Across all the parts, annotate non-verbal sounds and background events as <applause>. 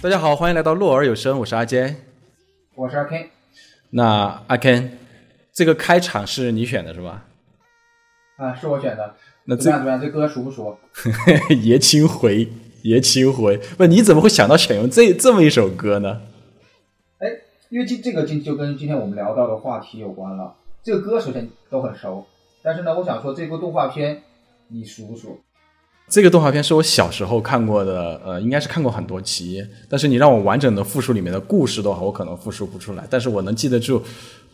大家好，欢迎来到洛尔有声，我是阿坚，我是阿 Ken。那阿 Ken，这个开场是你选的是吧？啊，是我选的。那怎么样？怎么样？这歌熟不熟？<laughs> 爷青回，爷青回。不，你怎么会想到选用这这么一首歌呢？哎，因为今这个今就跟今天我们聊到的话题有关了。这个歌首先都很熟，但是呢，我想说这部动画片你熟不熟？这个动画片是我小时候看过的，呃，应该是看过很多集。但是你让我完整的复述里面的故事的话，我可能复述不出来。但是我能记得住，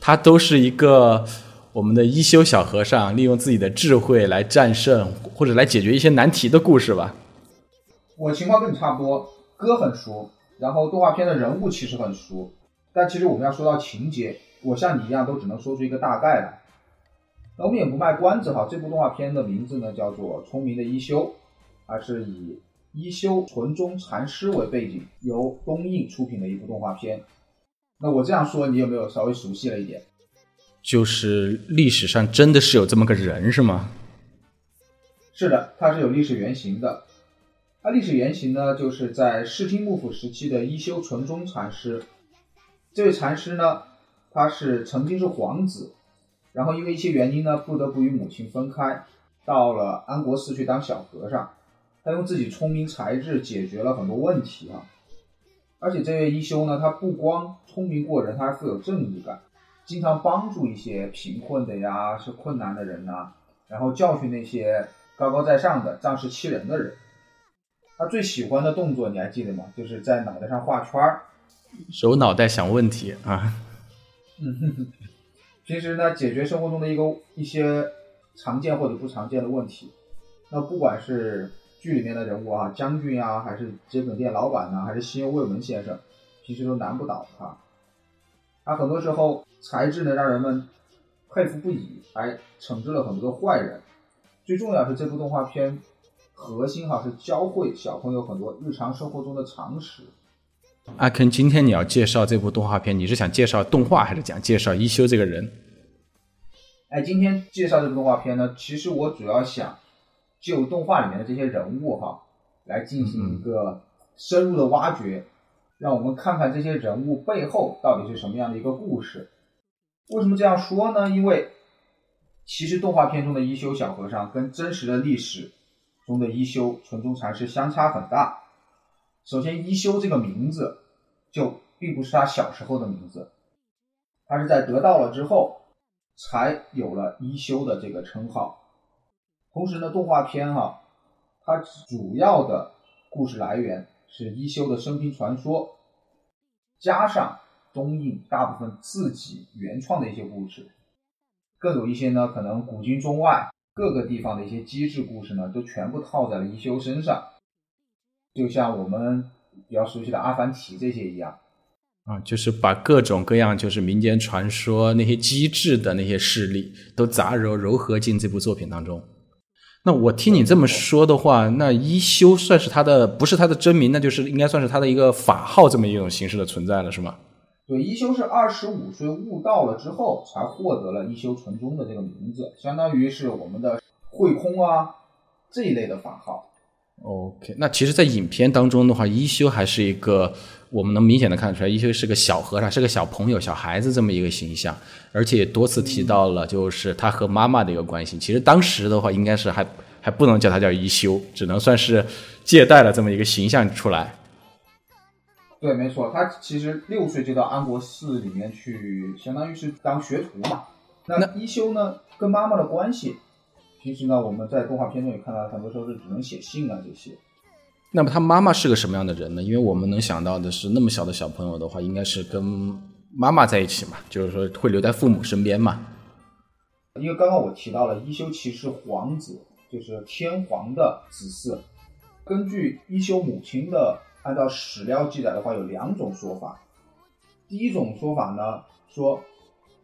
它都是一个我们的一休小和尚利用自己的智慧来战胜或者来解决一些难题的故事吧。我情况跟你差不多，歌很熟，然后动画片的人物其实很熟，但其实我们要说到情节，我像你一样都只能说出一个大概来。那我们也不卖关子哈，这部动画片的名字呢叫做《聪明的一休》。而是以一休纯宗禅师为背景，由东映出品的一部动画片。那我这样说，你有没有稍微熟悉了一点？就是历史上真的是有这么个人是吗？是的，他是有历史原型的。他历史原型呢，就是在室町幕府时期的一休纯宗禅师。这位禅师呢，他是曾经是皇子，然后因为一些原因呢，不得不与母亲分开，到了安国寺去当小和尚。他用自己聪明才智解决了很多问题啊，而且这位一休呢，他不光聪明过人，他还富有正义感，经常帮助一些贫困的呀、是困难的人呐，然后教训那些高高在上的仗势欺人的人。他最喜欢的动作你还记得吗？就是在脑袋上画圈儿，手脑袋想问题啊。嗯，平时呢，解决生活中的一个一些常见或者不常见的问题，那不管是。剧里面的人物啊，将军啊，还是桔梗店老板呢，还是西游卫门先生，其实都难不倒他。他很多时候才智呢，让人们佩服不已，还惩治了很多的坏人。最重要是这部动画片核心哈是教会小朋友很多日常生活中的常识。阿肯，今天你要介绍这部动画片，你是想介绍动画，还是讲介绍一休这个人？哎，今天介绍这部动画片呢，其实我主要想。就动画里面的这些人物哈，来进行一个深入的挖掘，让我们看看这些人物背后到底是什么样的一个故事。为什么这样说呢？因为其实动画片中的一休小和尚跟真实的历史中的一休纯宗禅师相差很大。首先，一休这个名字就并不是他小时候的名字，他是在得到了之后才有了一休的这个称号。同时呢，动画片哈，它主要的故事来源是一休的生平传说，加上东映大部分自己原创的一些故事，更有一些呢，可能古今中外各个地方的一些机智故事呢，都全部套在了一休身上，就像我们比较熟悉的阿凡提这些一样，啊，就是把各种各样就是民间传说那些机智的那些势力都杂糅糅合进这部作品当中。那我听你这么说的话，那一休算是他的，不是他的真名，那就是应该算是他的一个法号这么一种形式的存在了，是吗？对，一休是二十五岁悟道了之后才获得了一休纯宗的这个名字，相当于是我们的慧空啊这一类的法号。OK，那其实，在影片当中的话，一休还是一个我们能明显的看出来，一休是个小和尚，是个小朋友、小孩子这么一个形象，而且多次提到了就是他和妈妈的一个关系。其实当时的话，应该是还还不能叫他叫一休，只能算是借贷了这么一个形象出来。对，没错，他其实六岁就到安国寺里面去，相当于是当学徒嘛。那一休呢，跟妈妈的关系？平时呢，我们在动画片中也看到，很多时候是只能写信啊这些。那么他妈妈是个什么样的人呢？因为我们能想到的是，那么小的小朋友的话，应该是跟妈妈在一起嘛，就是说会留在父母身边嘛。因为刚刚我提到了一休其实皇子，就是天皇的子嗣。根据一休母亲的按照史料记载的话，有两种说法。第一种说法呢，说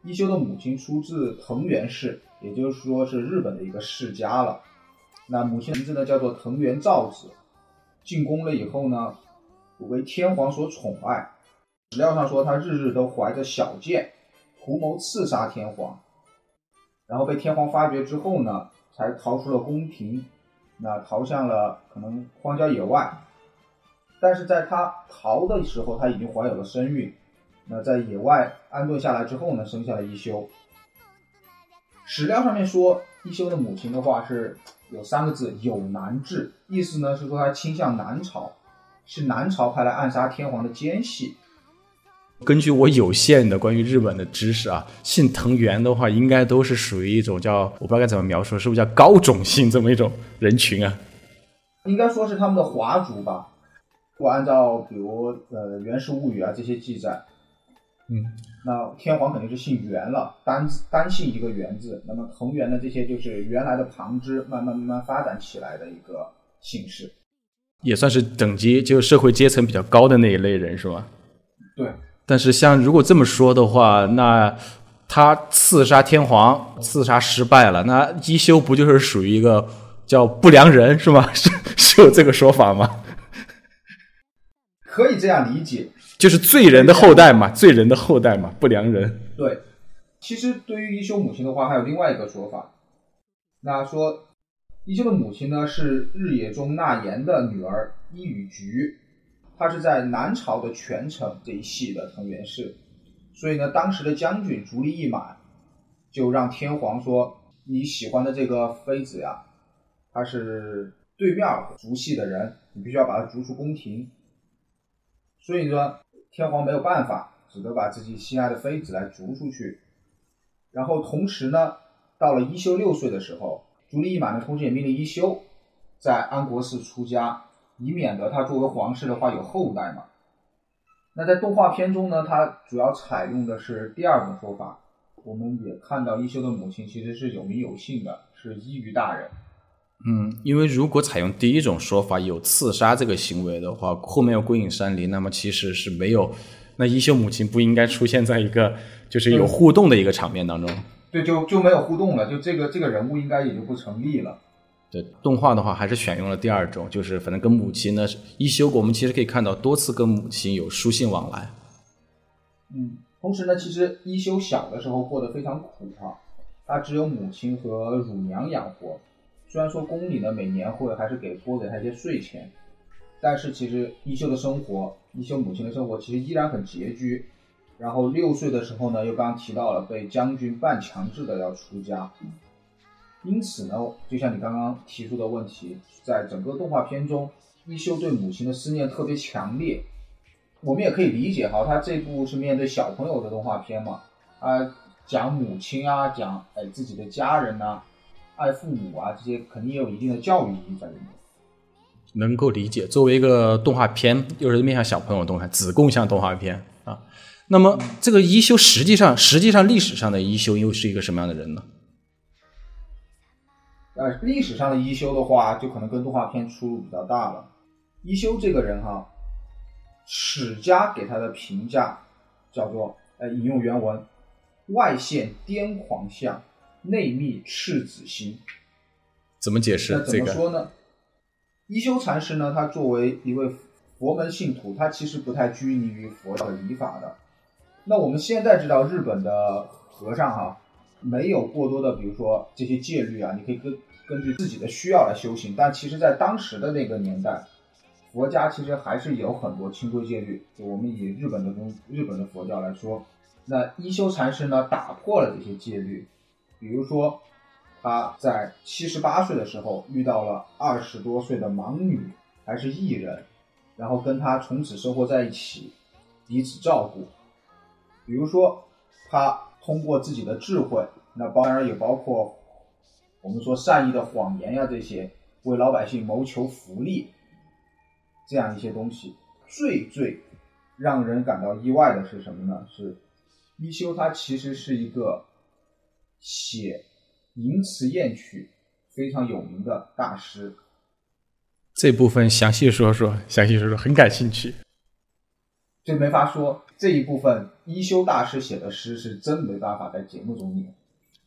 一休的母亲出自藤原氏。也就是说是日本的一个世家了，那母亲名字呢叫做藤原照子，进宫了以后呢，为天皇所宠爱。史料上说他日日都怀着小剑，图谋刺杀天皇，然后被天皇发觉之后呢，才逃出了宫廷，那逃向了可能荒郊野外。但是在他逃的时候，他已经怀有了身孕。那在野外安顿下来之后呢，生下了一休。史料上面说，一休的母亲的话是有三个字“有难治”，意思呢是说他倾向南朝，是南朝派来暗杀天皇的奸细。根据我有限的关于日本的知识啊，姓藤原的话，应该都是属于一种叫我不知道该怎么描述，是不是叫高种姓这么一种人群啊？应该说是他们的华族吧。如果按照比如呃《源氏物语》啊这些记载，嗯，那天皇肯定是姓元了，单单姓一个元字。那么藤原的这些就是原来的旁支，慢慢慢慢发展起来的一个姓氏，也算是等级就是社会阶层比较高的那一类人是吧？对。但是，像如果这么说的话，那他刺杀天皇，刺杀失败了，那一休不就是属于一个叫不良人是吗？<laughs> 是是有这个说法吗？可以这样理解，就是罪人的后代嘛，罪人的后代嘛，不良人。对，其实对于一休母亲的话，还有另外一个说法，那说一休的母亲呢是日野中纳言的女儿伊予菊。她是在南朝的权臣这一系的藤原氏，所以呢，当时的将军足利义满就让天皇说：“你喜欢的这个妃子呀，她是对面族系的人，你必须要把她逐出宫廷。”所以说，天皇没有办法，只得把自己心爱的妃子来逐出去。然后同时呢，到了一休六岁的时候，足利义满呢，同时也命令一休在安国寺出家。以免得他作为皇室的话有后代嘛。那在动画片中呢，它主要采用的是第二种说法。我们也看到一休的母亲其实是有名有姓的，是伊予大人。嗯，因为如果采用第一种说法，有刺杀这个行为的话，后面有归隐山林，那么其实是没有。那一休母亲不应该出现在一个就是有互动的一个场面当中。对，就就没有互动了，就这个这个人物应该也就不成立了。对动画的话，还是选用了第二种，就是反正跟母亲呢，一休我们其实可以看到多次跟母亲有书信往来。嗯，同时呢，其实一休小的时候过得非常苦啊，他只有母亲和乳娘养活。虽然说宫里呢每年会还是给拨给他一些税钱，但是其实一休的生活，一休母亲的生活其实依然很拮据。然后六岁的时候呢，又刚刚提到了被将军半强制的要出家。因此呢，就像你刚刚提出的问题，在整个动画片中，一休对母亲的思念特别强烈。我们也可以理解哈，他这部是面对小朋友的动画片嘛，啊，讲母亲啊，讲哎自己的家人呐，爱父母啊，这些肯定也有一定的教育意义在里面。能够理解，作为一个动画片，又是面向小朋友的动画，子贡向动画片啊，那么这个一休实际上，实际上历史上的一休又是一个什么样的人呢？呃，历史上的一休的话，就可能跟动画片出入比较大了。一休这个人哈，史家给他的评价叫做，呃，引用原文：外现癫狂相，内密赤子心。怎么解释？那怎么说呢？一休禅师呢，他作为一位佛门信徒，他其实不太拘泥于佛教的礼法的。那我们现在知道，日本的和尚哈，没有过多的，比如说这些戒律啊，你可以根。根据自己的需要来修行，但其实，在当时的那个年代，佛家其实还是有很多清规戒律。就我们以日本的宗日本的佛教来说，那一休禅师呢，打破了这些戒律。比如说，他在七十八岁的时候遇到了二十多岁的盲女，还是艺人，然后跟他从此生活在一起，彼此照顾。比如说，他通过自己的智慧，那当然也包括。我们说善意的谎言呀，这些为老百姓谋求福利，这样一些东西，最最让人感到意外的是什么呢？是一休他其实是一个写淫词艳曲非常有名的大师。这部分详细说说，详细说说，很感兴趣。这没法说，这一部分一休大师写的诗是真没办法在节目中念。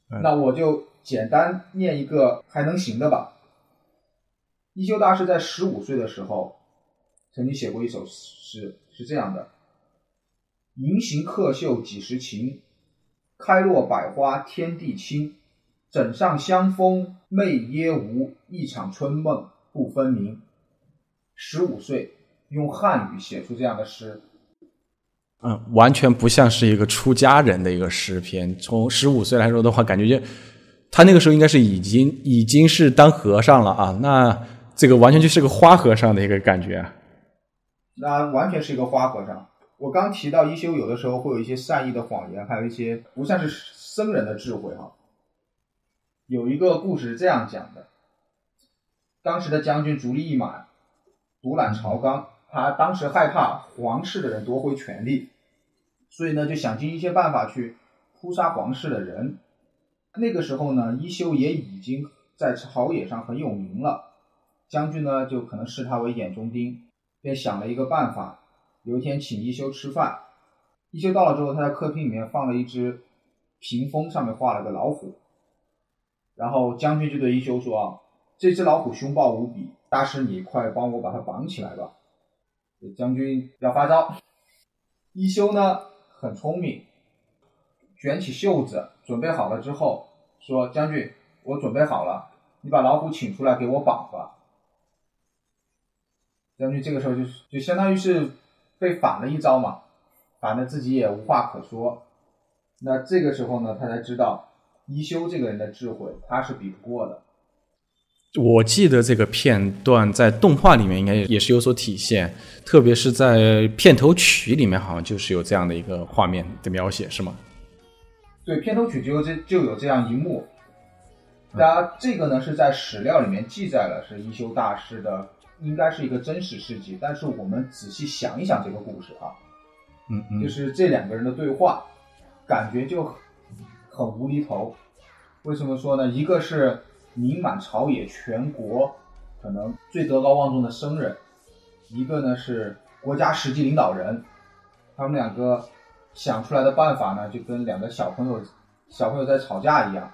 那我就。简单念一个还能行的吧。一休大师在十五岁的时候，曾经写过一首诗，是这样的：“银行客袖几时晴？开落百花天地清。枕上香风媚耶无，一场春梦不分明。”十五岁用汉语写出这样的诗。嗯，完全不像是一个出家人的一个诗篇。从十五岁来说的话，感觉就他那个时候应该是已经已经是当和尚了啊。那这个完全就是个花和尚的一个感觉。那完全是一个花和尚。我刚提到一休有的时候会有一些善意的谎言，还有一些不像是僧人的智慧哈。有一个故事是这样讲的：当时的将军足利义满独揽朝纲，他当时害怕皇室的人夺回权力。所以呢，就想尽一切办法去扑杀皇室的人。那个时候呢，一休也已经在朝野上很有名了。将军呢，就可能视他为眼中钉，便想了一个办法。有一天请一休吃饭，一休到了之后，他在客厅里面放了一只屏风，上面画了个老虎。然后将军就对一休说：“，这只老虎凶暴无比，大师你快帮我把它绑起来吧。”将军要发招，一休呢？很聪明，卷起袖子，准备好了之后，说：“将军，我准备好了，你把老虎请出来给我绑吧。”将军这个时候就是就相当于是被反了一招嘛，反的自己也无话可说。那这个时候呢，他才知道一休这个人的智慧，他是比不过的。我记得这个片段在动画里面应该也是有所体现，特别是在片头曲里面，好像就是有这样的一个画面的描写，是吗？对，片头曲就这就有这样一幕。当然，这个呢是在史料里面记载了是一休大师的，应该是一个真实事迹。但是我们仔细想一想这个故事啊，嗯嗯，就是这两个人的对话，感觉就很无厘头。为什么说呢？一个是。名满朝野，全国可能最德高望重的僧人，一个呢是国家实际领导人，他们两个想出来的办法呢，就跟两个小朋友小朋友在吵架一样，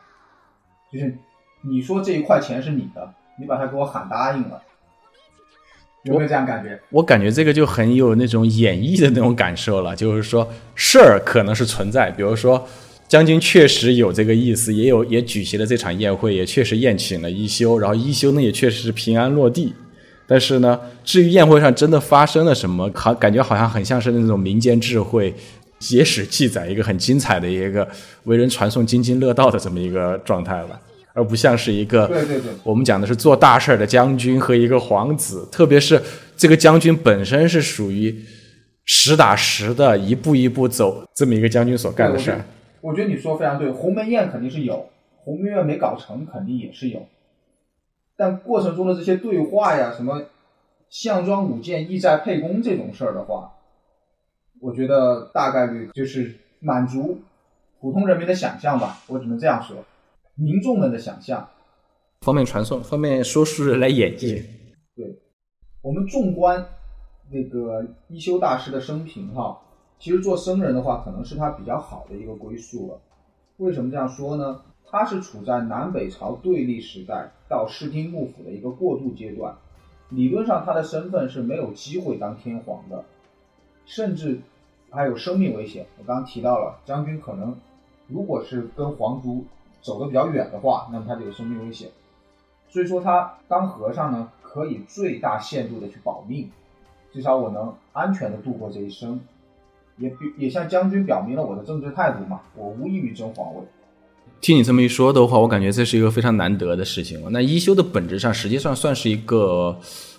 就是你说这一块钱是你的，你把他给我喊答应了，有没有这样感觉？我感觉这个就很有那种演绎的那种感受了，就是说事儿可能是存在，比如说。将军确实有这个意思，也有也举行了这场宴会，也确实宴请了一休，然后一休呢也确实是平安落地。但是呢，至于宴会上真的发生了什么，好感觉好像很像是那种民间智慧野史记载一个很精彩的一个为人传颂津津乐道的这么一个状态了，而不像是一个对对对，我们讲的是做大事儿的将军和一个皇子，特别是这个将军本身是属于实打实的一步一步走这么一个将军所干的事儿。我觉得你说非常对，鸿门宴肯定是有，鸿门宴没搞成肯定也是有，但过程中的这些对话呀，什么项庄舞剑、意在沛公这种事儿的话，我觉得大概率就是满足普通人民的想象吧，我只能这样说，民众们的想象，方便传送，方便说书人来演绎。对，我们纵观那个一休大师的生平哈。其实做僧人的话，可能是他比较好的一个归宿了。为什么这样说呢？他是处在南北朝对立时代到室町幕府的一个过渡阶段，理论上他的身份是没有机会当天皇的，甚至还有生命危险。我刚刚提到了将军可能，如果是跟皇族走得比较远的话，那么他就有生命危险。所以说他当和尚呢，可以最大限度的去保命，至少我能安全的度过这一生。也也向将军表明了我的政治态度嘛，我无意于争皇位。听你这么一说的话，我感觉这是一个非常难得的事情了。那一休的本质上实际上算是一个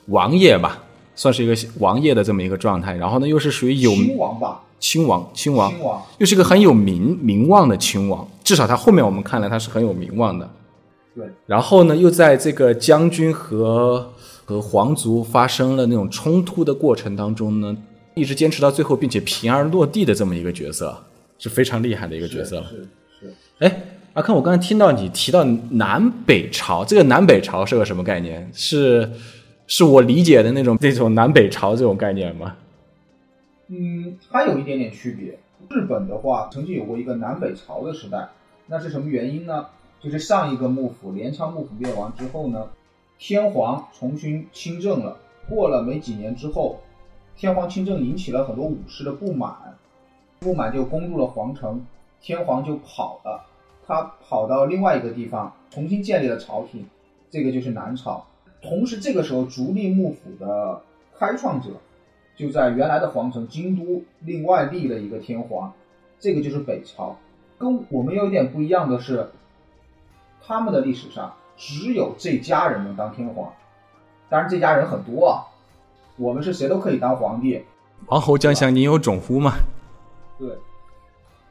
王爷吧，算是一个王爷的这么一个状态。然后呢，又是属于有亲王吧，亲王，亲王，亲王，又是一个很有名名望的亲王。至少他后面我们看来他是很有名望的。对。然后呢，又在这个将军和和皇族发生了那种冲突的过程当中呢。一直坚持到最后，并且平安落地的这么一个角色，是非常厉害的一个角色。是是。哎，阿康，我刚才听到你提到南北朝，这个南北朝是个什么概念？是是我理解的那种那种南北朝这种概念吗？嗯，它有一点点区别。日本的话，曾经有过一个南北朝的时代，那是什么原因呢？就是上一个幕府镰仓幕府灭亡之后呢，天皇重新亲政了。过了没几年之后。天皇亲政引起了很多武士的不满，不满就攻入了皇城，天皇就跑了，他跑到另外一个地方，重新建立了朝廷，这个就是南朝。同时，这个时候足利幕府的开创者就在原来的皇城京都另外立了一个天皇，这个就是北朝。跟我们有一点不一样的是，他们的历史上只有这家人能当天皇，当然这家人很多啊，我们是谁都可以当皇帝。王侯将相宁有种乎嘛？对，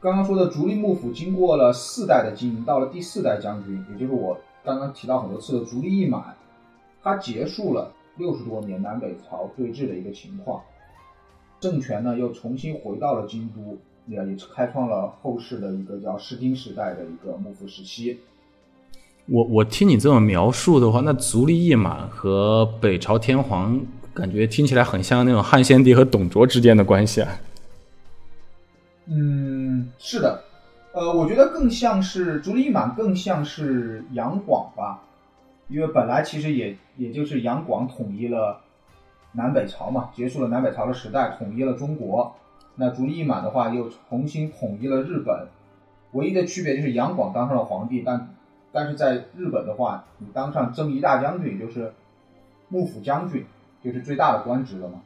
刚刚说的足利幕府经过了四代的经营，到了第四代将军，也就是我刚刚提到很多次的足利义满，他结束了六十多年南北朝对峙的一个情况，政权呢又重新回到了京都，也也开创了后世的一个叫室町时代的一个幕府时期。我我听你这么描述的话，那足利义满和北朝天皇。感觉听起来很像那种汉献帝和董卓之间的关系啊。嗯，是的，呃，我觉得更像是足利义满，更像是杨广吧，因为本来其实也也就是杨广统一了南北朝嘛，结束了南北朝的时代，统一了中国。那足利义满的话又重新统一了日本，唯一的区别就是杨广当上了皇帝，但但是在日本的话，你当上征夷大将军，就是幕府将军。就是最大的官职了嘛。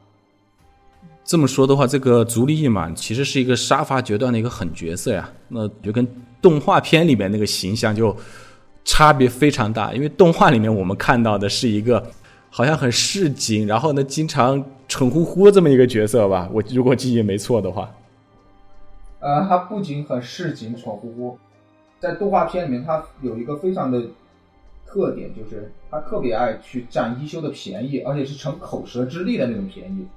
这么说的话，这个足利义满其实是一个杀伐决断的一个狠角色呀。那就跟动画片里面那个形象就差别非常大。因为动画里面我们看到的是一个好像很市井，然后呢经常蠢乎乎这么一个角色吧。我如果记忆没错的话。呃，他不仅很市井蠢乎乎，在动画片里面他有一个非常的。特点就是他特别爱去占一休的便宜，而且是逞口舌之力的那种便宜。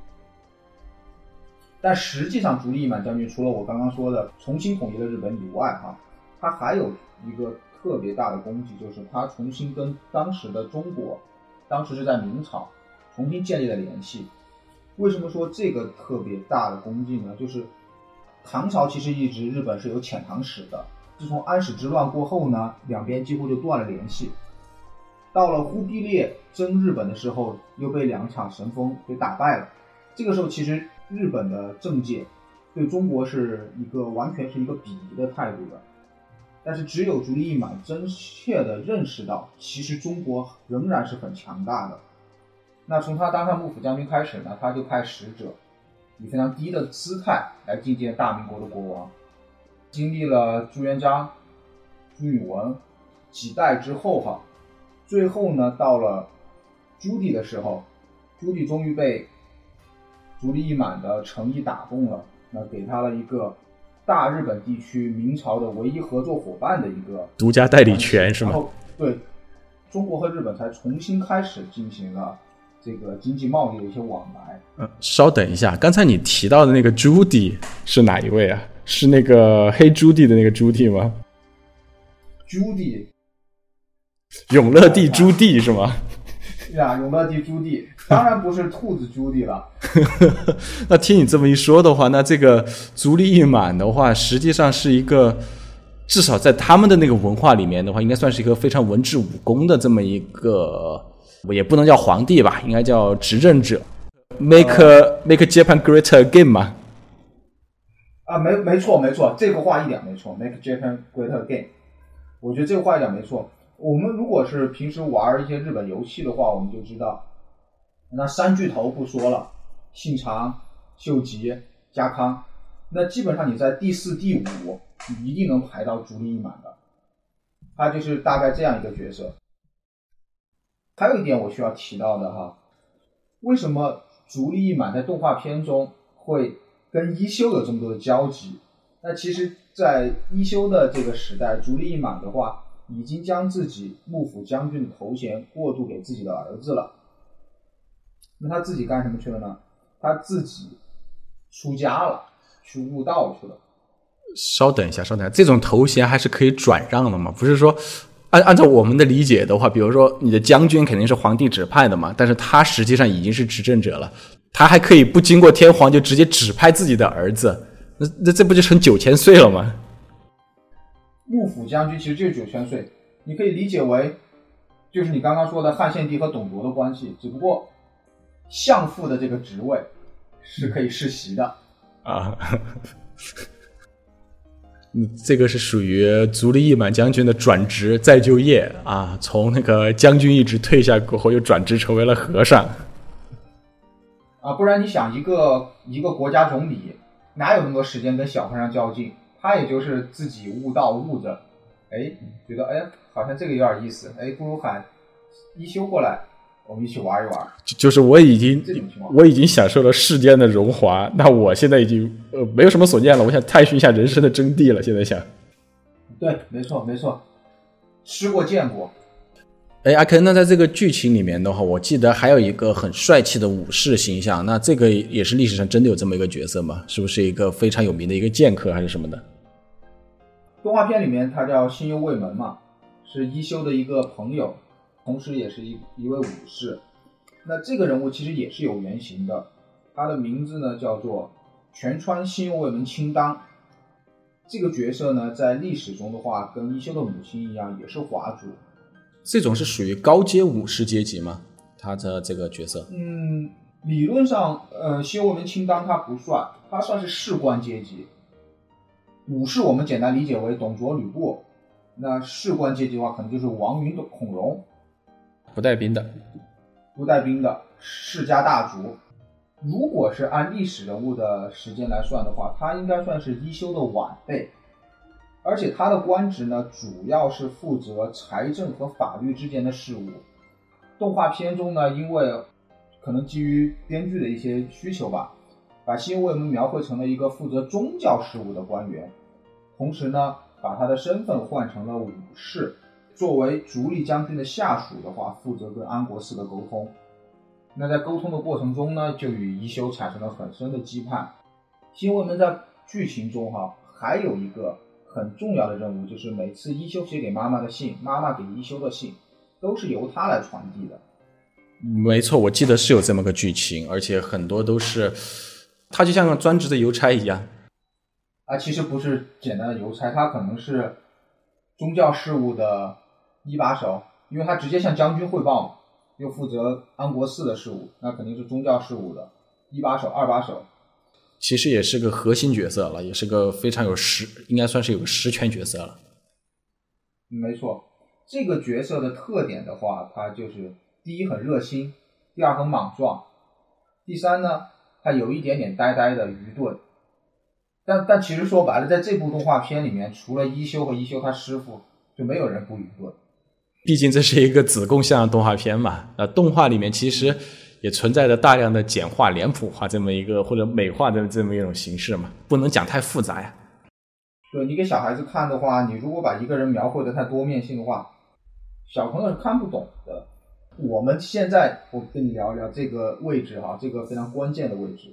但实际上，足利义满将军除了我刚刚说的重新统一了日本以外，哈，他还有一个特别大的功绩，就是他重新跟当时的中国，当时是在明朝，重新建立了联系。为什么说这个特别大的功绩呢？就是唐朝其实一直日本是有遣唐使的，自从安史之乱过后呢，两边几乎就断了联系。到了忽必烈征日本的时候，又被两场神风给打败了。这个时候，其实日本的政界对中国是一个完全是一个鄙夷的态度的。但是，只有足利义满真切的认识到，其实中国仍然是很强大的。那从他当上幕府将军开始呢，他就派使者以非常低的姿态来觐见大明国的国王。经历了朱元璋、朱允文几代之后，哈。最后呢，到了朱棣的时候，朱棣终于被足利义满的诚意打动了，那给他了一个大日本地区明朝的唯一合作伙伴的一个独家代理权，是吗？对，中国和日本才重新开始进行了这个经济贸易的一些往来。嗯，稍等一下，刚才你提到的那个朱棣是哪一位啊？是那个黑朱棣的那个朱棣吗？朱棣。永乐帝朱棣是吗？呀，永乐帝朱棣当然不是兔子朱棣了。<laughs> 那听你这么一说的话，那这个足利义满的话，实际上是一个至少在他们的那个文化里面的话，应该算是一个非常文治武功的这么一个，也不能叫皇帝吧，应该叫执政者，make make Japan great again 嘛。啊，没没错没错，这个话一点没错，make Japan great again。我觉得这个话一点没错。我们如果是平时玩一些日本游戏的话，我们就知道，那三巨头不说了，信长、秀吉、家康，那基本上你在第四、第五，你一定能排到足利义满的，他就是大概这样一个角色。还有一点我需要提到的哈，为什么足利义满在动画片中会跟一休有这么多的交集？那其实，在一休的这个时代，足利义满的话。已经将自己幕府将军的头衔过渡给自己的儿子了。那他自己干什么去了呢？他自己出家了，去悟道去了。稍等一下，稍等一下，这种头衔还是可以转让的吗？不是说按按照我们的理解的话，比如说你的将军肯定是皇帝指派的嘛，但是他实际上已经是执政者了，他还可以不经过天皇就直接指派自己的儿子，那那这不就成九千岁了吗？幕府将军其实就是九千岁，你可以理解为，就是你刚刚说的汉献帝和董卓的关系，只不过相父的这个职位是可以世袭的啊。<laughs> 嗯，这个是属于足利义满将军的转职再就业啊，从那个将军一职退下过后，又转职成为了和尚。啊，不然你想一个一个国家总理哪有那么多时间跟小和尚较劲？他也就是自己悟道悟着，哎，觉得哎好像这个有点意思，哎，不如喊一休过来，我们一起玩一玩。就就是我已经我已经享受了世间的荣华，那我现在已经呃没有什么所念了，我想探寻一下人生的真谛了。现在想，对，没错没错，吃过见过。哎，阿肯，那在这个剧情里面的话，我记得还有一个很帅气的武士形象，那这个也是历史上真的有这么一个角色吗？是不是一个非常有名的一个剑客还是什么的？动画片里面他叫星幽卫门嘛，是一休的一个朋友，同时也是一一位武士。那这个人物其实也是有原型的，他的名字呢叫做全川星幽卫门清当。这个角色呢，在历史中的话，跟一休的母亲一样，也是华族。这种是属于高阶武士阶级吗？他的这个角色，嗯，理论上，呃，西游卫门清单他不算，他算是士官阶级。武士我们简单理解为董卓、吕布，那士官阶级的话，可能就是王允、孔融，不带兵的。不带兵的世家大族。如果是按历史人物的时间来算的话，他应该算是一休的晚辈，而且他的官职呢，主要是负责财政和法律之间的事务。动画片中呢，因为可能基于编剧的一些需求吧，把新卫门描绘成了一个负责宗教事务的官员，同时呢，把他的身份换成了武士。作为足利将军的下属的话，负责跟安国寺的沟通。那在沟通的过程中呢，就与一休产生了很深的羁绊。新卫门在剧情中哈、还有一个很重要的任务，就是每次一休写给妈妈的信，妈妈给一休的信，都是由他来传递的。没错，我记得是有这么个剧情，而且很多都是他就像个专职的邮差一样。啊，其实不是简单的邮差，他可能是宗教事务的一把手，因为他直接向将军汇报嘛，又负责安国寺的事务，那肯定是宗教事务的一把手、二把手。其实也是个核心角色了，也是个非常有实，应该算是有个实权角色了。嗯没错，这个角色的特点的话，他就是第一很热心，第二很莽撞，第三呢，他有一点点呆呆的愚钝。但但其实说白了，在这部动画片里面，除了一休和一休他师傅，就没有人不愚钝。毕竟这是一个子贡像动画片嘛，那动画里面其实也存在着大量的简化、脸谱化这么一个或者美化的这么一种形式嘛，不能讲太复杂呀。对你给小孩子看的话，你如果把一个人描绘的太多面性的话，小朋友是看不懂的。我们现在我跟你聊一聊这个位置哈，这个非常关键的位置，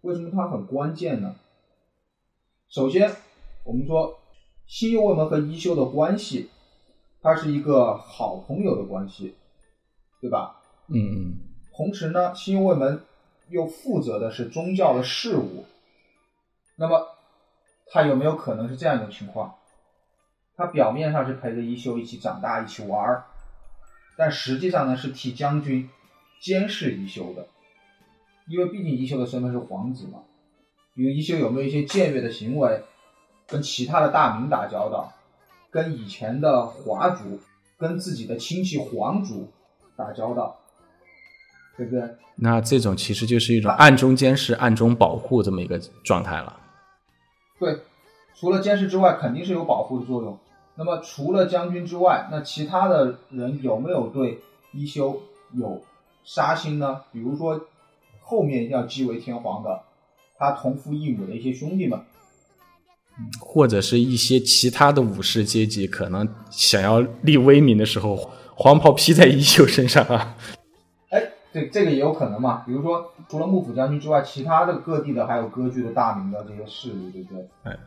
为什么它很关键呢？首先，我们说西游我们和一休的关系，它是一个好朋友的关系，对吧？嗯嗯，同时呢，新卫门又负责的是宗教的事务。那么，他有没有可能是这样一种情况？他表面上是陪着一休一起长大、一起玩儿，但实际上呢是替将军监视一休的，因为毕竟一休的身份是皇子嘛。比如一休有没有一些僭越的行为，跟其他的大名打交道，跟以前的华族、跟自己的亲戚皇族打交道，对不对？那这种其实就是一种暗中监视、暗中保护这么一个状态了。对，除了监视之外，肯定是有保护的作用。那么除了将军之外，那其他的人有没有对一休有杀心呢？比如说后面要继为天皇的，他同父异母的一些兄弟们，或者是一些其他的武士阶级，可能想要立威名的时候，黄袍披在一休身上啊。哎，这这个也有可能嘛。比如说除了幕府将军之外，其他的各地的还有割据的大名的这些势力，对不对？哎，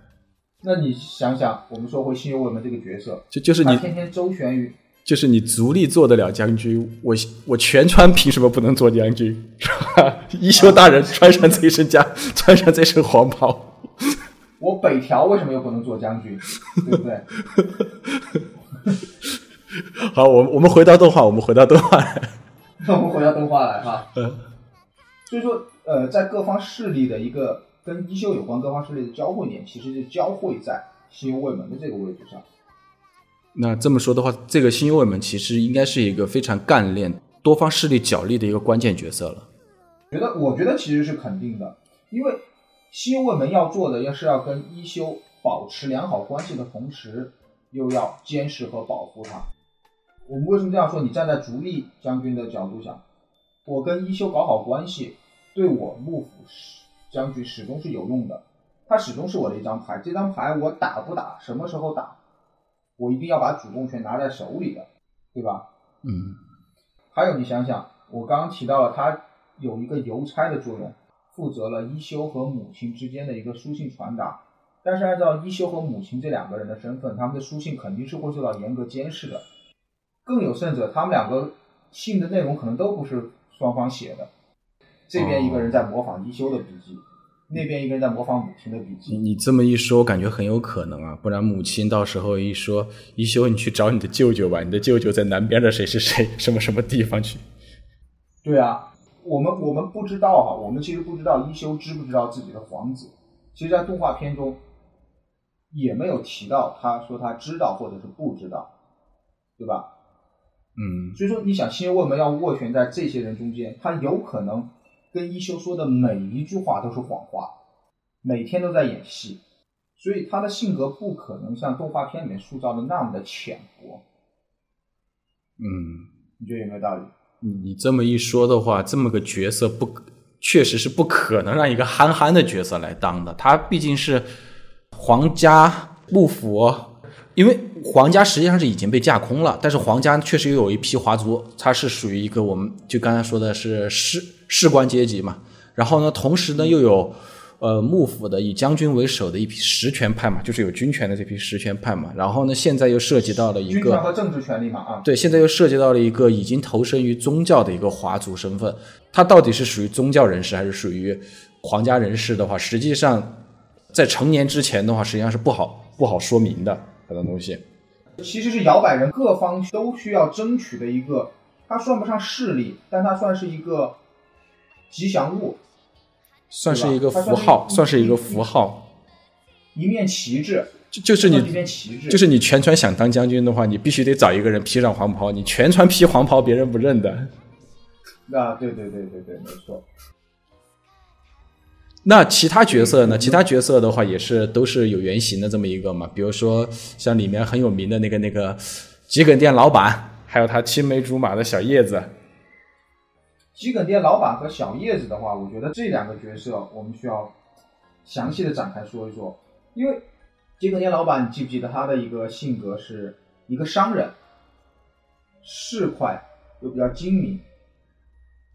那你想想，我们说回西游卫门这个角色，就就是你他天天周旋于就是你足力做得了将军，我我全川凭什么不能做将军？是吧？一休大人穿上这身甲，穿上这身黄袍，<laughs> 我北条为什么又不能做将军，对不对？<laughs> 好，我们我们回到动画，我们回到动画来。那 <laughs> 我们回到动画来哈。嗯所以说，呃，在各方势力的一个跟一休有关各方势力的交汇点，其实就交汇在新右卫门的这个位置上。那这么说的话，这个新右卫门其实应该是一个非常干练、多方势力角力的一个关键角色了。觉得我觉得其实是肯定的，因为新右卫门要做的，要是要跟一休保持良好关系的同时，又要监视和保护他。我们为什么这样说？你站在足利将军的角度想，我跟一休搞好关系，对我幕府将军始终是有用的。他始终是我的一张牌，这张牌我打不打，什么时候打，我一定要把主动权拿在手里的，对吧？嗯，还有你想想，我刚刚提到了他有一个邮差的作用，负责了一休和母亲之间的一个书信传达。但是按照一休和母亲这两个人的身份，他们的书信肯定是会受到严格监视的。更有甚者，他们两个信的内容可能都不是双方写的，这边一个人在模仿一休的笔记。那边一个人在模仿母亲的笔记。你这么一说，我感觉很有可能啊，不然母亲到时候一说一休，你去找你的舅舅吧，你的舅舅在南边的谁是谁，什么什么地方去？对啊，我们我们不知道哈，我们其实不知道一休知不知道自己的皇子。其实，在动画片中也没有提到，他说他知道或者是不知道，对吧？嗯。所以说，你想，新为什么要斡旋在这些人中间？他有可能。跟一休说的每一句话都是谎话，每天都在演戏，所以他的性格不可能像动画片里面塑造的那么的浅薄。嗯，你觉得有没有道理？你你这么一说的话，这么个角色不，确实是不可能让一个憨憨的角色来当的。他毕竟是皇家幕府。因为皇家实际上是已经被架空了，但是皇家确实又有一批华族，他是属于一个我们就刚才说的是士士官阶级嘛。然后呢，同时呢又有呃幕府的以将军为首的一批实权派嘛，就是有军权的这批实权派嘛。然后呢，现在又涉及到了一个军权和政治权利嘛啊。对，现在又涉及到了一个已经投身于宗教的一个华族身份，他到底是属于宗教人士还是属于皇家人士的话，实际上在成年之前的话，实际上是不好不好说明的。很多东西，其实是摇摆人各方都需要争取的一个，它算不上势力，但它算是一个吉祥物，算是一个符号，算是一个符号，一面旗帜，就就是你一面旗帜，就是你全船想当将军的话，你必须得找一个人披上黄袍，你全船披黄袍，别人不认的。啊，对对对对对，没错。那其他角色呢？其他角色的话也是都是有原型的这么一个嘛，比如说像里面很有名的那个那个桔梗店老板，还有他青梅竹马的小叶子。桔梗店老板和小叶子的话，我觉得这两个角色我们需要详细的展开说一说，因为桔梗店老板，你记不记得他的一个性格是一个商人，市侩又比较精明，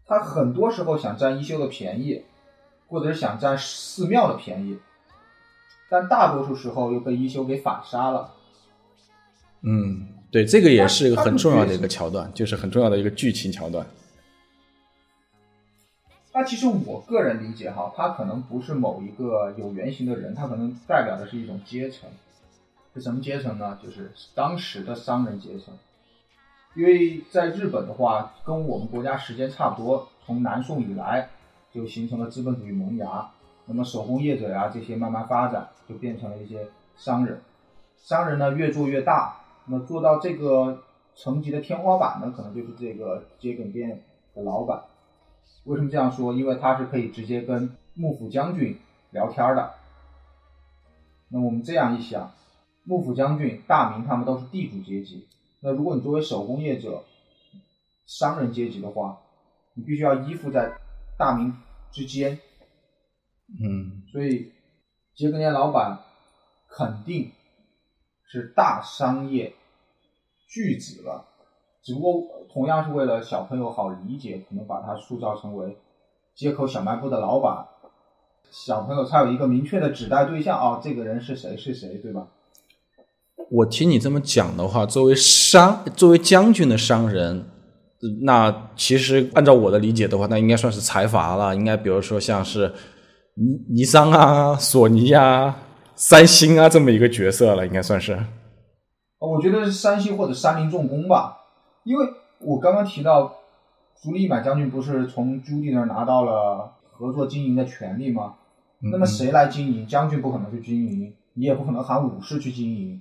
他很多时候想占一休的便宜。或者是想占寺庙的便宜，但大多数时候又被一休给反杀了。嗯，对，这个也是一个很重要的一个桥段，就是很重要的一个剧情桥段。那其实我个人理解哈，他可能不是某一个有原型的人，他可能代表的是一种阶层。是什么阶层呢？就是当时的商人阶层。因为在日本的话，跟我们国家时间差不多，从南宋以来。就形成了资本主义萌芽，那么手工业者呀这些慢慢发展，就变成了一些商人。商人呢越做越大，那做到这个层级的天花板呢，可能就是这个桔梗店的老板。为什么这样说？因为他是可以直接跟幕府将军聊天的。那我们这样一想，幕府将军、大名他们都是地主阶级，那如果你作为手工业者、商人阶级的话，你必须要依附在。大明之间，嗯，所以桔梗店老板肯定是大商业巨子了，只不过同样是为了小朋友好理解，可能把他塑造成为街口小卖部的老板，小朋友才有一个明确的指代对象啊，这个人是谁是谁，对吧？我听你这么讲的话，作为商，作为将军的商人。那其实按照我的理解的话，那应该算是财阀了。应该比如说像是尼尼桑啊、索尼啊、三星啊这么一个角色了，应该算是。我觉得是三星或者三菱重工吧，因为我刚刚提到，朱利义满将军不是从朱棣那儿拿到了合作经营的权利吗？那么谁来经营？将军不可能去经营，你也不可能喊武士去经营，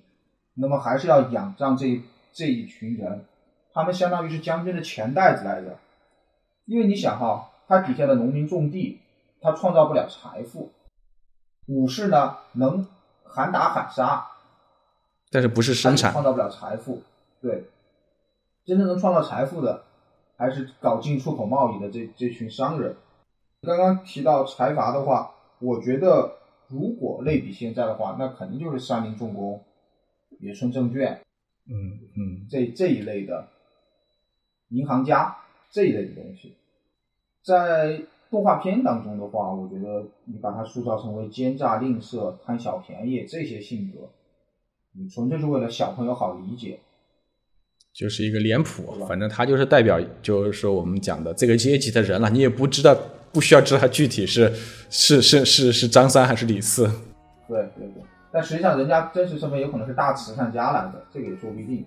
那么还是要仰仗这这一群人。他们相当于是将军的钱袋子来着，因为你想哈，他底下的农民种地，他创造不了财富；武士呢，能喊打喊杀，但是不是生产，创造不了财富。对，真正能创造财富的，还是搞进出口贸易的这这群商人。刚刚提到财阀的话，我觉得如果类比现在的话，那肯定就是三菱重工、野村证券，嗯嗯，这这一类的银行家这一类的东西。在动画片当中的话，我觉得你把它塑造成为奸诈、吝啬、贪小便宜这些性格，你纯粹是为了小朋友好理解。就是一个脸谱，反正他就是代表，就是说我们讲的这个阶级的人了。你也不知道，不需要知道他具体是是是是是张三还是李四。对对对，但实际上人家真实身份有可能是大慈善家来的，这个也说不一定。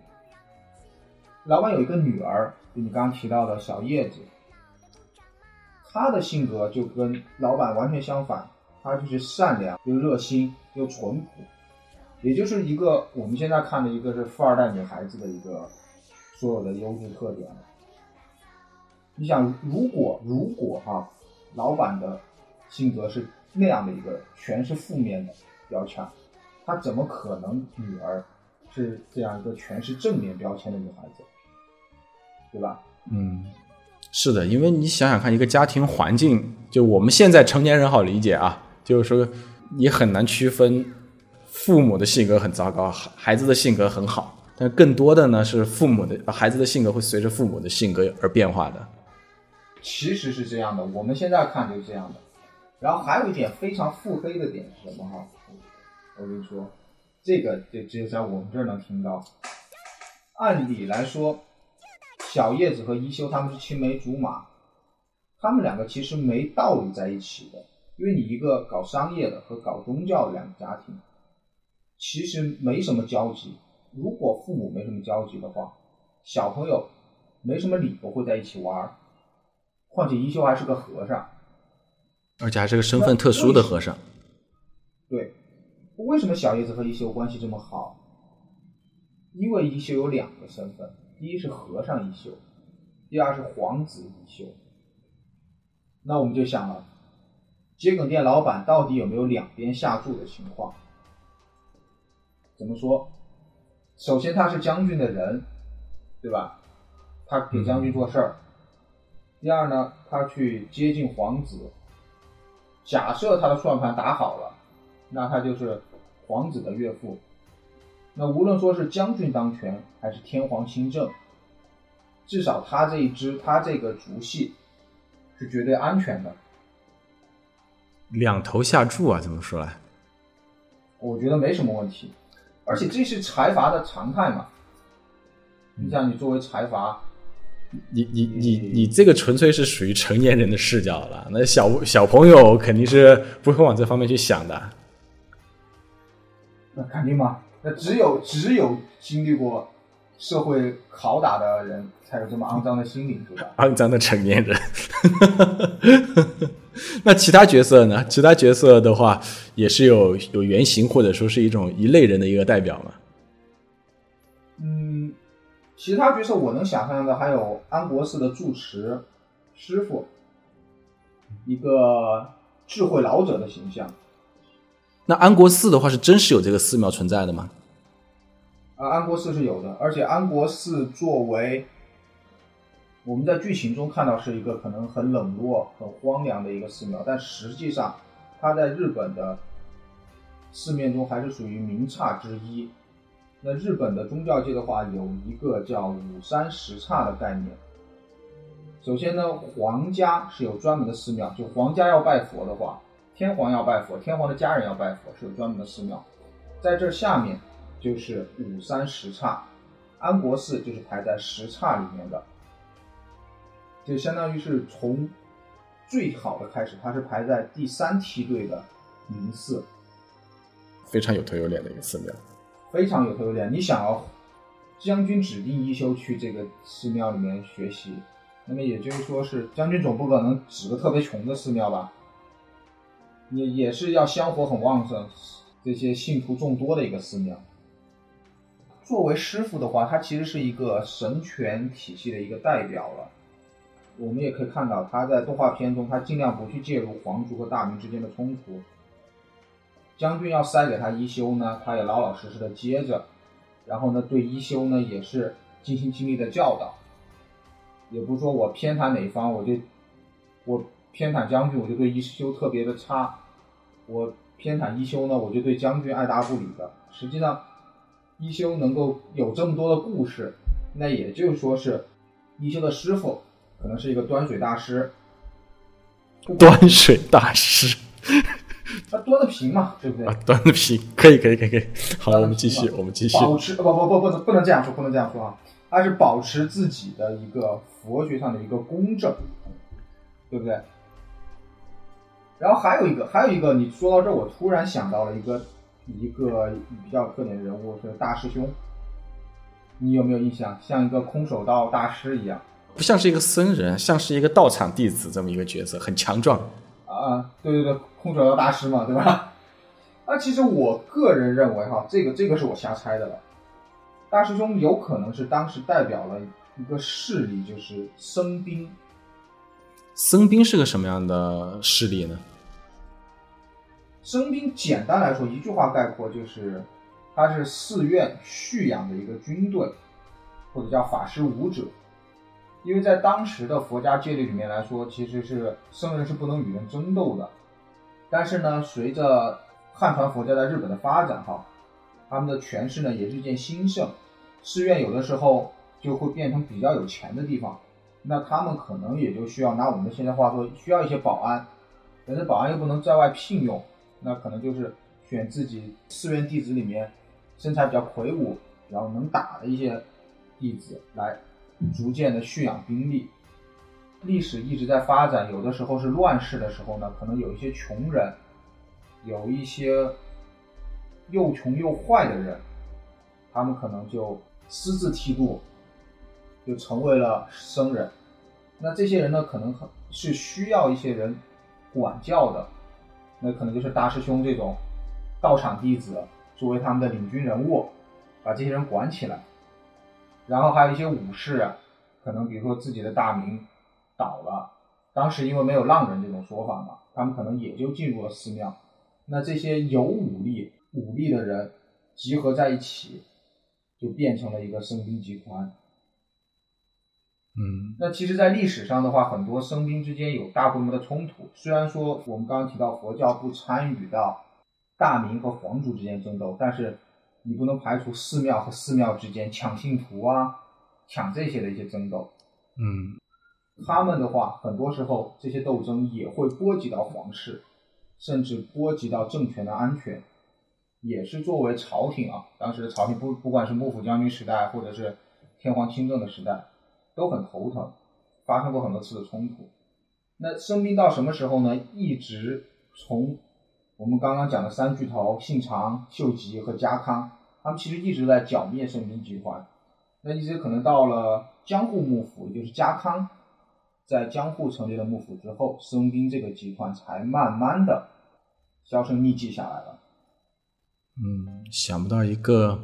老板有一个女儿，就你刚刚提到的小叶子，她的性格就跟老板完全相反，她就是善良又热心又淳朴，也就是一个我们现在看的一个是富二代女孩子的一个。所有的优质特点，你想，如果如果哈，老板的性格是那样的一个全是负面的标签，他怎么可能女儿是这样一个全是正面标签的女孩子，对吧？嗯，是的，因为你想想看，一个家庭环境，就我们现在成年人好理解啊，就是说你很难区分父母的性格很糟糕，孩子的性格很好。但更多的呢是父母的孩子的性格会随着父母的性格而变化的。其实是这样的，我们现在看就是这样的。然后还有一点非常腹黑的点是什么哈？我跟你说，这个就只有在我们这儿能听到。按理来说，小叶子和一休他们是青梅竹马，他们两个其实没道理在一起的，因为你一个搞商业的和搞宗教的两个家庭，其实没什么交集。如果父母没什么交集的话，小朋友没什么理由会在一起玩儿。况且一休还是个和尚，而且还是个身份特殊的和尚。对，为什么小叶子和一休关系这么好？因为一休有两个身份，第一是和尚一休，第二是皇子一休。那我们就想了，桔梗店老板到底有没有两边下注的情况？怎么说？首先，他是将军的人，对吧？他给将军做事儿。第二呢，他去接近皇子。假设他的算盘打好了，那他就是皇子的岳父。那无论说是将军当权，还是天皇亲政，至少他这一支，他这个族系是绝对安全的。两头下注啊，怎么说来？我觉得没什么问题。而且这是财阀的常态嘛？你像你作为财阀，你你你你这个纯粹是属于成年人的视角了。那小小朋友肯定是不会往这方面去想的。那肯定嘛？那只有只有经历过社会拷打的人，才有这么肮脏的心灵，对吧？肮脏的成年人。<laughs> 那其他角色呢？其他角色的话，也是有有原型，或者说是一种一类人的一个代表嘛。嗯，其他角色我能想象的还有安国寺的住持师傅，一个智慧老者的形象。那安国寺的话，是真实有这个寺庙存在的吗？啊，安国寺是有的，而且安国寺作为。我们在剧情中看到是一个可能很冷落、很荒凉的一个寺庙，但实际上，它在日本的寺庙中还是属于名刹之一。那日本的宗教界的话，有一个叫五山十刹的概念。首先呢，皇家是有专门的寺庙，就皇家要拜佛的话，天皇要拜佛，天皇的家人要拜佛，是有专门的寺庙。在这下面就是五山十刹，安国寺就是排在十刹里面的。就相当于是从最好的开始，它是排在第三梯队的名寺，非常有头有脸的一个寺庙，非常有头有脸。你想哦，将军指定一休去这个寺庙里面学习，那么也就是说是将军总不可能指个特别穷的寺庙吧？也也是要香火很旺盛，这些信徒众多的一个寺庙。作为师傅的话，他其实是一个神权体系的一个代表了。我们也可以看到他在动画片中，他尽量不去介入皇族和大明之间的冲突。将军要塞给他一休呢，他也老老实实的接着，然后呢，对一休呢也是尽心尽力的教导，也不是说我偏袒哪方，我就我偏袒将军，我就对一休特别的差，我偏袒一休呢，我就对将军爱答不理的。实际上，一休能够有这么多的故事，那也就是说是一休的师傅可能是一个端水大师，端水大师。<laughs> 他端的平嘛，对不对？啊，端的平，可以，可以，可以，可以。好，我们继续，我们继续。保持不不不不能不能这样说，不能这样说啊！他是保持自己的一个佛学上的一个公正，对不对？然后还有一个，还有一个，你说到这，我突然想到了一个一个比较有特点的人物是大师兄，你有没有印象？像一个空手道大师一样，不像是一个僧人，像是一个道场弟子这么一个角色，很强壮。啊，对对对，空手道大师嘛，对吧？那 <laughs> 其实我个人认为哈，这个这个是我瞎猜的了。大师兄有可能是当时代表了一个势力，就是僧兵。僧兵是个什么样的势力呢？僧兵简单来说，一句话概括就是，他是寺院蓄养的一个军队，或者叫法师武者。因为在当时的佛家戒律里面来说，其实是僧人是不能与人争斗的。但是呢，随着汉传佛教在日本的发展，哈，他们的权势呢也日渐兴盛，寺院有的时候就会变成比较有钱的地方，那他们可能也就需要拿我们现在话说，需要一些保安，但是保安又不能在外聘用，那可能就是选自己寺院弟子里面身材比较魁梧，然后能打的一些弟子来。逐渐的蓄养兵力，历史一直在发展。有的时候是乱世的时候呢，可能有一些穷人，有一些又穷又坏的人，他们可能就私自剃度，就成为了僧人。那这些人呢，可能是需要一些人管教的，那可能就是大师兄这种道场弟子作为他们的领军人物，把这些人管起来。然后还有一些武士，可能比如说自己的大名倒了，当时因为没有浪人这种说法嘛，他们可能也就进入了寺庙。那这些有武力、武力的人集合在一起，就变成了一个僧兵集团。嗯，那其实，在历史上的话，很多僧兵之间有大规模的冲突。虽然说我们刚刚提到佛教不参与到大明和皇族之间争斗，但是。你不能排除寺庙和寺庙之间抢信徒啊、抢这些的一些争斗。嗯，他们的话，很多时候这些斗争也会波及到皇室，甚至波及到政权的安全，也是作为朝廷啊，当时的朝廷不不管是幕府将军时代，或者是天皇亲政的时代，都很头疼，发生过很多次的冲突。那生兵到什么时候呢？一直从。我们刚刚讲的三巨头信长、秀吉和家康，他们其实一直在剿灭圣兵集团。那一直可能到了江户幕府，也就是家康在江户成立了幕府之后，生兵这个集团才慢慢的销声匿迹下来了。嗯，想不到一个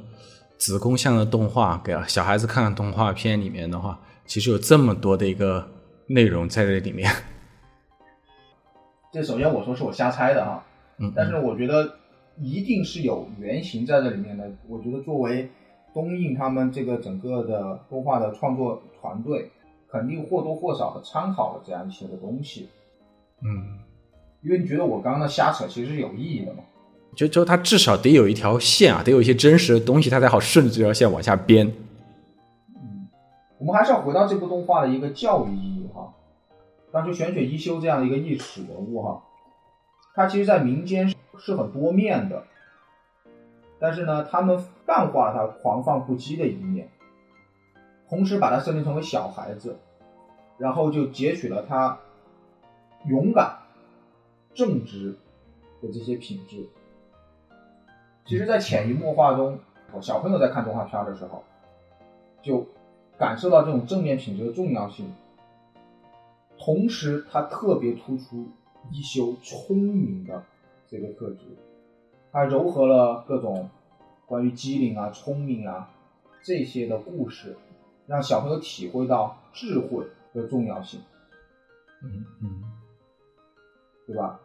子宫像的动画，给小孩子看的动画片里面的话，其实有这么多的一个内容在这里面。这首先我说是我瞎猜的哈。但是我觉得一定是有原型在这里面的。我觉得作为东映他们这个整个的动画的创作团队，肯定或多或少的参考了这样一些的东西。嗯，因为你觉得我刚刚的瞎扯其实是有意义的嘛？就就它至少得有一条线啊，得有一些真实的东西，它才好顺着这条线往下编。我们还是要回到这部动画的一个教育意义哈。当时选取一休这样的一个历史人物哈。他其实，在民间是很多面的，但是呢，他们淡化了他狂放不羁的一面，同时把他设定成为小孩子，然后就截取了他勇敢、正直的这些品质。其实，在潜移默化中，小朋友在看动画片的时候，就感受到这种正面品质的重要性，同时，他特别突出。一休聪明的这个特质，它糅合了各种关于机灵啊、聪明啊这些的故事，让小朋友体会到智慧的重要性。嗯嗯，对吧？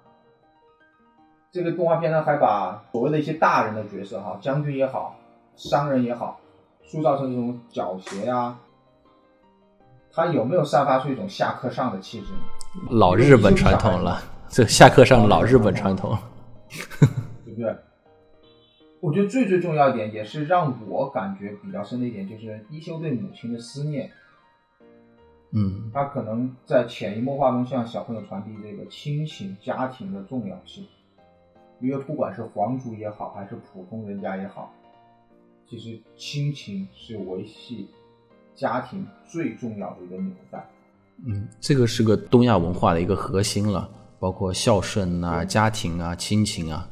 这个动画片呢，还把所谓的一些大人的角色哈，将军也好，商人也好，塑造成这种狡黠呀。他有没有散发出一种下课上的气质呢？老日本传统了，这下课上老日本传统，<laughs> 对不对？我觉得最最重要一点，也是让我感觉比较深的一点，就是一休对母亲的思念。嗯，他可能在潜移默化中向小朋友传递这个亲情、家庭的重要性。因为不管是皇族也好，还是普通人家也好，其实亲情是维系家庭最重要的一个纽带。嗯，这个是个东亚文化的一个核心了，包括孝顺啊、家庭啊、亲情啊。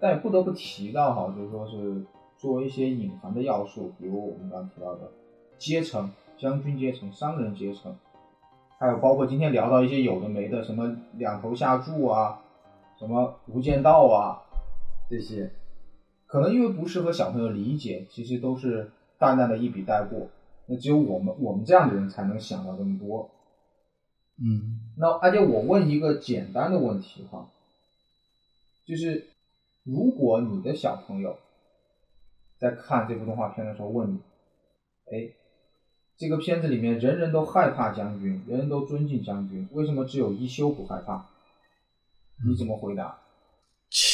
但也不得不提到哈，就是说是作为一些隐含的要素，比如我们刚提到的阶层、将军阶层、商人阶层，还有包括今天聊到一些有的没的，什么两头下注啊。什么无间道啊，这些可能因为不适合小朋友理解，其实都是淡淡的一笔带过。那只有我们我们这样的人才能想到这么多。嗯，那而且我问一个简单的问题哈，就是如果你的小朋友在看这部动画片的时候问你，哎，这个片子里面人人都害怕将军，人人都尊敬将军，为什么只有一休不害怕？你怎么回答？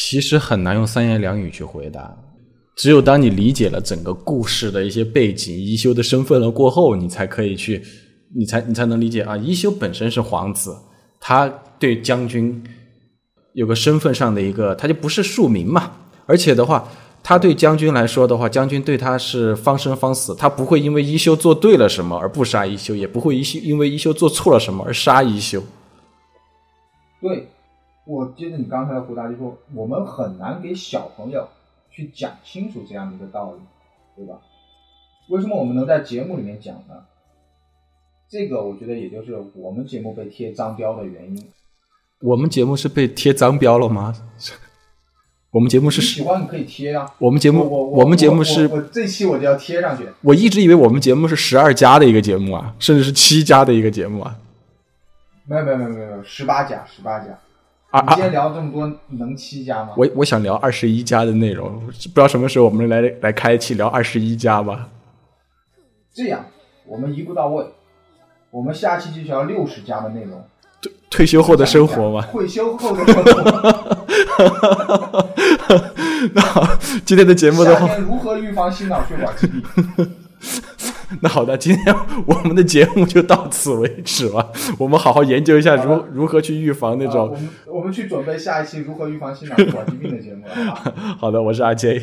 其实很难用三言两语去回答，只有当你理解了整个故事的一些背景、一休的身份了过后，你才可以去，你才你才能理解啊。一休本身是皇子，他对将军有个身份上的一个，他就不是庶民嘛。而且的话，他对将军来说的话，将军对他是方生方死，他不会因为一休做对了什么而不杀一休，也不会一休因为一休做错了什么而杀一休。对。我接着你刚才的回答，就说我们很难给小朋友去讲清楚这样的一个道理，对吧？为什么我们能在节目里面讲呢？这个我觉得也就是我们节目被贴脏标的原因。我们节目是被贴脏标了吗？<laughs> 我们节目是喜欢你可以贴啊。我们节目我我们节目是我这期我就要贴上去。我一直以为我们节目是十二加的一个节目啊，甚至是七加的一个节目啊。没有没有没有没有十八加十八加。你今天聊这么多，能七家吗？我我想聊二十一家的内容，不知道什么时候我们来来开一期聊二十一家吧。这样，我们一步到位，我们下期就聊六十家的内容。退退休后的生活吗？退休后的生活。<laughs> 那好，今天的节目的话，如何预防心脑血管疾病？<laughs> <laughs> 那好的，今天我们的节目就到此为止了。我们好好研究一下如如何去预防那种。我们我们去准备下一期如何预防心脑血管疾病的节目了。<laughs> 好的，我是阿 J。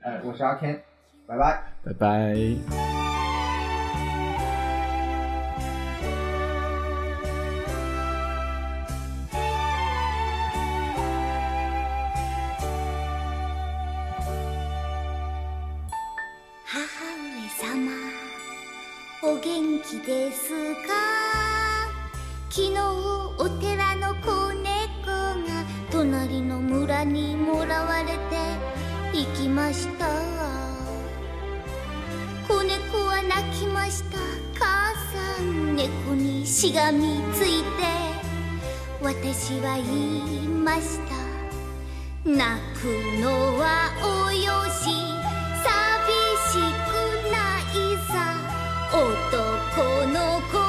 哎，我是阿 Ken，拜拜，拜拜。元気ですか？昨日お寺の子猫が隣の村にもらわれて行きました。子猫は泣きました。母さん猫にしがみついて私は言いました。泣くのはおよし。寂しくの子